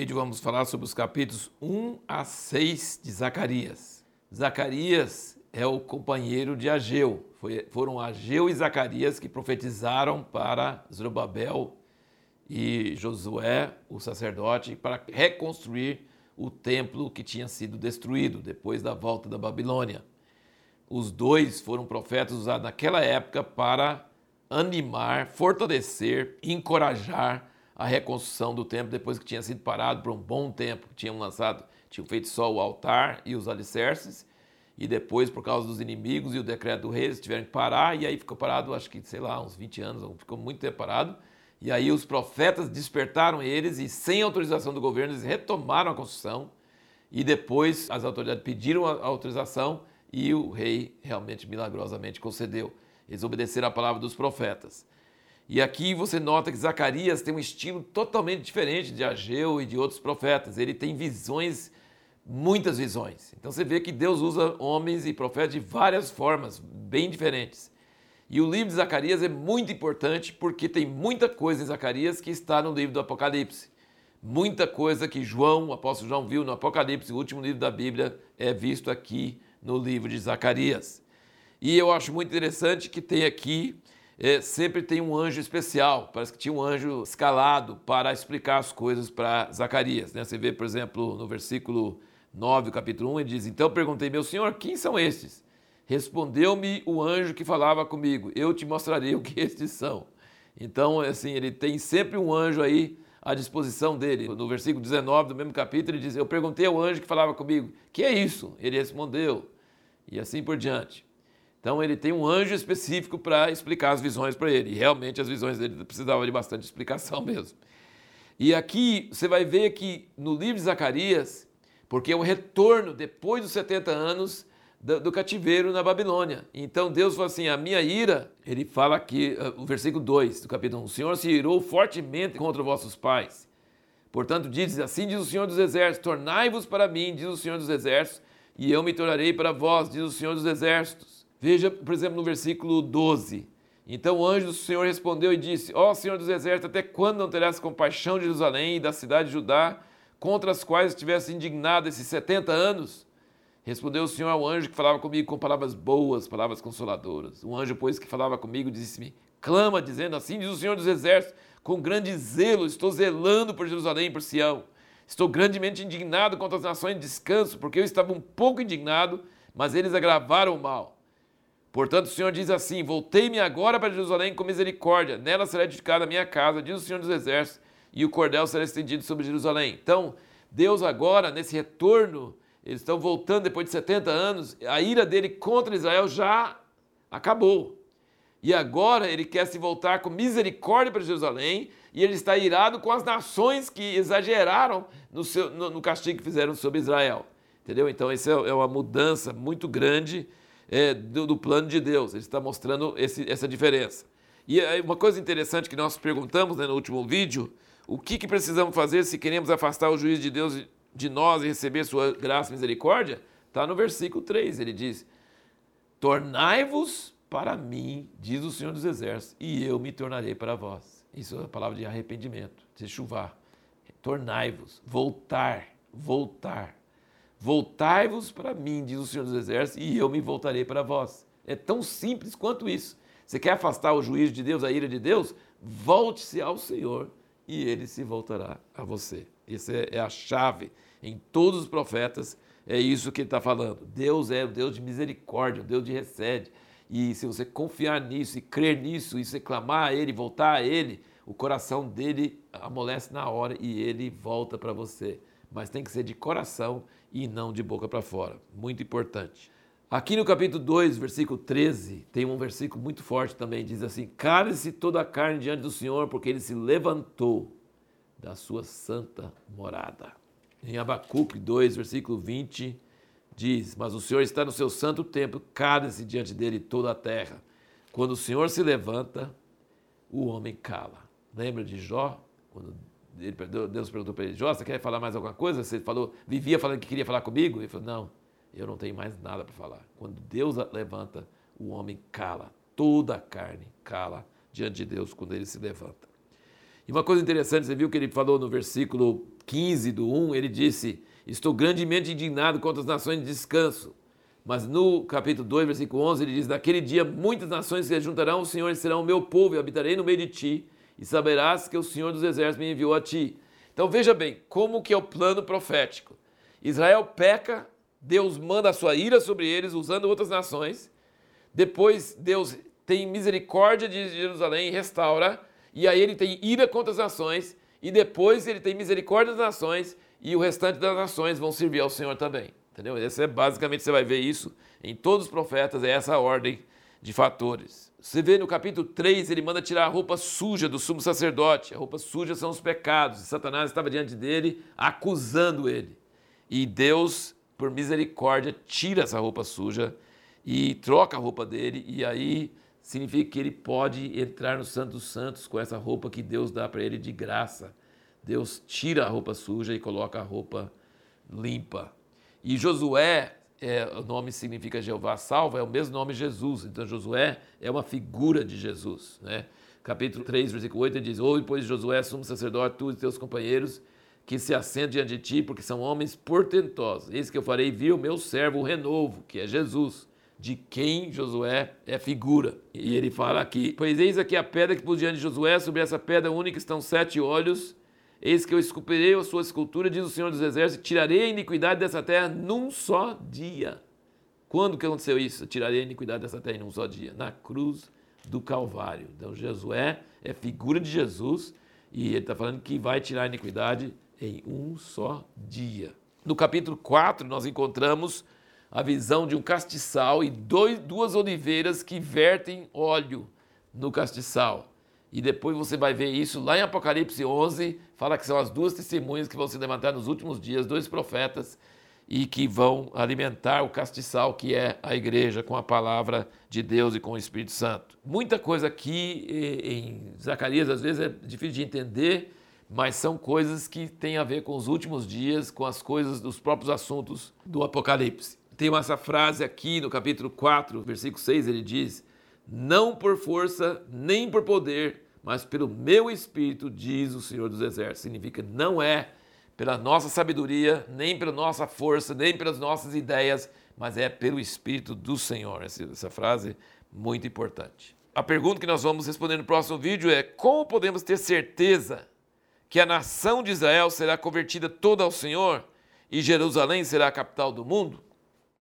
vídeo vamos falar sobre os capítulos 1 a 6 de Zacarias. Zacarias é o companheiro de Ageu. Foi, foram Ageu e Zacarias que profetizaram para Zorobabel e Josué, o sacerdote, para reconstruir o templo que tinha sido destruído depois da volta da Babilônia. Os dois foram profetas usados naquela época para animar, fortalecer, encorajar a reconstrução do templo depois que tinha sido parado por um bom tempo. Tinham lançado, tinham feito só o altar e os alicerces, e depois, por causa dos inimigos e o decreto do rei, eles tiveram que parar, e aí ficou parado, acho que, sei lá, uns 20 anos, ficou muito tempo parado. E aí os profetas despertaram eles e, sem autorização do governo, eles retomaram a construção. E depois as autoridades pediram a autorização e o rei realmente milagrosamente concedeu. Eles obedeceram a palavra dos profetas. E aqui você nota que Zacarias tem um estilo totalmente diferente de Ageu e de outros profetas. Ele tem visões, muitas visões. Então você vê que Deus usa homens e profetas de várias formas, bem diferentes. E o livro de Zacarias é muito importante porque tem muita coisa em Zacarias que está no livro do Apocalipse. Muita coisa que João, o apóstolo João, viu no Apocalipse, o último livro da Bíblia, é visto aqui no livro de Zacarias. E eu acho muito interessante que tem aqui é, sempre tem um anjo especial. Parece que tinha um anjo escalado para explicar as coisas para Zacarias. Né? Você vê, por exemplo, no versículo 9, capítulo 1, ele diz: Então perguntei, meu senhor, quem são estes? Respondeu-me o anjo que falava comigo: Eu te mostrarei o que estes são. Então, assim, ele tem sempre um anjo aí à disposição dele. No versículo 19 do mesmo capítulo, ele diz: Eu perguntei ao anjo que falava comigo: Que é isso? Ele respondeu. E assim por diante. Então ele tem um anjo específico para explicar as visões para ele. E realmente as visões dele precisavam de bastante explicação mesmo. E aqui você vai ver que no livro de Zacarias, porque é o retorno depois dos 70 anos do, do cativeiro na Babilônia. Então Deus falou assim: a minha ira, ele fala aqui, ah, o versículo 2 do capítulo 1: O Senhor se irou fortemente contra vossos pais. Portanto, diz assim: diz o Senhor dos Exércitos: Tornai-vos para mim, diz o Senhor dos Exércitos, e eu me tornarei para vós, diz o Senhor dos Exércitos. Veja, por exemplo, no versículo 12. Então o anjo do Senhor respondeu e disse: Ó oh, Senhor dos Exércitos, até quando não terás compaixão de Jerusalém e da cidade de Judá, contra as quais estivesse indignado esses 70 anos? Respondeu o Senhor ao anjo que falava comigo com palavras boas, palavras consoladoras. O anjo, pois, que falava comigo, disse-me: Clama, dizendo assim: diz o Senhor dos Exércitos, com grande zelo estou zelando por Jerusalém e por Sião. Estou grandemente indignado contra as nações de descanso, porque eu estava um pouco indignado, mas eles agravaram o mal. Portanto, o Senhor diz assim: Voltei-me agora para Jerusalém com misericórdia, nela será edificada a minha casa, diz o Senhor dos Exércitos, e o cordel será estendido sobre Jerusalém. Então, Deus agora, nesse retorno, eles estão voltando depois de 70 anos, a ira dele contra Israel já acabou. E agora ele quer se voltar com misericórdia para Jerusalém, e ele está irado com as nações que exageraram no, seu, no, no castigo que fizeram sobre Israel. Entendeu? Então, isso é, é uma mudança muito grande é, do, do, plano de Deus. Ele está mostrando esse, essa diferença. E uma coisa interessante que nós perguntamos né, no último vídeo, o que, que precisamos fazer se queremos afastar o juízo de Deus de nós e receber sua graça e misericórdia? Está no versículo 3, ele diz, tornai-vos para mim, diz o Senhor dos Exércitos, e eu me tornarei para vós. Isso é a palavra de arrependimento, de chuvar. Tornai-vos, voltar, voltar. Voltai-vos para mim, diz o Senhor dos Exércitos, e eu me voltarei para vós. É tão simples quanto isso. Você quer afastar o juízo de Deus, a ira de Deus? Volte-se ao Senhor e ele se voltará a você. Essa é, é a chave. Em todos os profetas é isso que ele está falando. Deus é o Deus de misericórdia, o Deus de recede. E se você confiar nisso e crer nisso e você clamar a Ele, voltar a Ele, o coração dele amolece na hora e ele volta para você. Mas tem que ser de coração e não de boca para fora. Muito importante. Aqui no capítulo 2, versículo 13, tem um versículo muito forte também. Diz assim: Cale-se toda a carne diante do Senhor, porque ele se levantou da sua santa morada. Em Abacuque 2, versículo 20, diz: Mas o Senhor está no seu santo templo, cale-se diante dele toda a terra. Quando o Senhor se levanta, o homem cala. Lembra de Jó? Quando Deus perguntou para ele, Jó, você quer falar mais alguma coisa? Você falou, vivia falando que queria falar comigo? Ele falou, não, eu não tenho mais nada para falar. Quando Deus levanta, o homem cala. Toda a carne cala diante de Deus quando ele se levanta. E uma coisa interessante, você viu que ele falou no versículo 15 do 1, ele disse: Estou grandemente indignado contra as nações de descanso. Mas no capítulo 2, versículo 11, ele diz: Naquele dia muitas nações se juntarão ao Senhor serão o meu povo, e habitarei no meio de ti, e saberás que o Senhor dos exércitos me enviou a ti. Então veja bem, como que é o plano profético. Israel peca, Deus manda a sua ira sobre eles, usando outras nações. Depois Deus tem misericórdia de Jerusalém e restaura, e aí ele tem ira contra as nações, e depois ele tem misericórdia das nações, e o restante das nações vão servir ao Senhor também. Entendeu? Esse é basicamente você vai ver isso em todos os profetas, é essa a ordem de fatores. Você vê no capítulo 3, ele manda tirar a roupa suja do sumo sacerdote. A roupa suja são os pecados. E Satanás estava diante dele, acusando ele. E Deus, por misericórdia, tira essa roupa suja e troca a roupa dele. E aí significa que ele pode entrar no Santo dos Santos com essa roupa que Deus dá para ele de graça. Deus tira a roupa suja e coloca a roupa limpa. E Josué, é, o nome significa Jeová salva, é o mesmo nome Jesus. Então Josué é uma figura de Jesus. Né? Capítulo 3, versículo 8, ele diz: Ouve, pois, Josué, sumo sacerdote, tu e teus companheiros, que se assentam diante de ti, porque são homens portentosos. Eis que eu farei vir o meu servo, o renovo, que é Jesus, de quem Josué é figura. E ele fala aqui: Pois eis aqui a pedra que pus diante de Josué, sobre essa pedra única estão sete olhos Eis que eu esculpirei a sua escultura, diz o Senhor dos Exércitos, tirarei a iniquidade dessa terra num só dia. Quando que aconteceu isso? tirarei a iniquidade dessa terra em um só dia. Na cruz do Calvário. Então, Josué é figura de Jesus e ele está falando que vai tirar a iniquidade em um só dia. No capítulo 4, nós encontramos a visão de um castiçal e dois, duas oliveiras que vertem óleo no castiçal. E depois você vai ver isso lá em Apocalipse 11, fala que são as duas testemunhas que vão se levantar nos últimos dias, dois profetas, e que vão alimentar o castiçal que é a igreja com a palavra de Deus e com o Espírito Santo. Muita coisa aqui em Zacarias às vezes é difícil de entender, mas são coisas que têm a ver com os últimos dias, com as coisas dos próprios assuntos do Apocalipse. Tem essa frase aqui no capítulo 4, versículo 6, ele diz: não por força nem por poder, mas pelo meu espírito, diz o Senhor dos Exércitos. Significa não é pela nossa sabedoria, nem pela nossa força, nem pelas nossas ideias, mas é pelo espírito do Senhor. Essa, frase muito importante. A pergunta que nós vamos responder no próximo vídeo é: como podemos ter certeza que a nação de Israel será convertida toda ao Senhor e Jerusalém será a capital do mundo?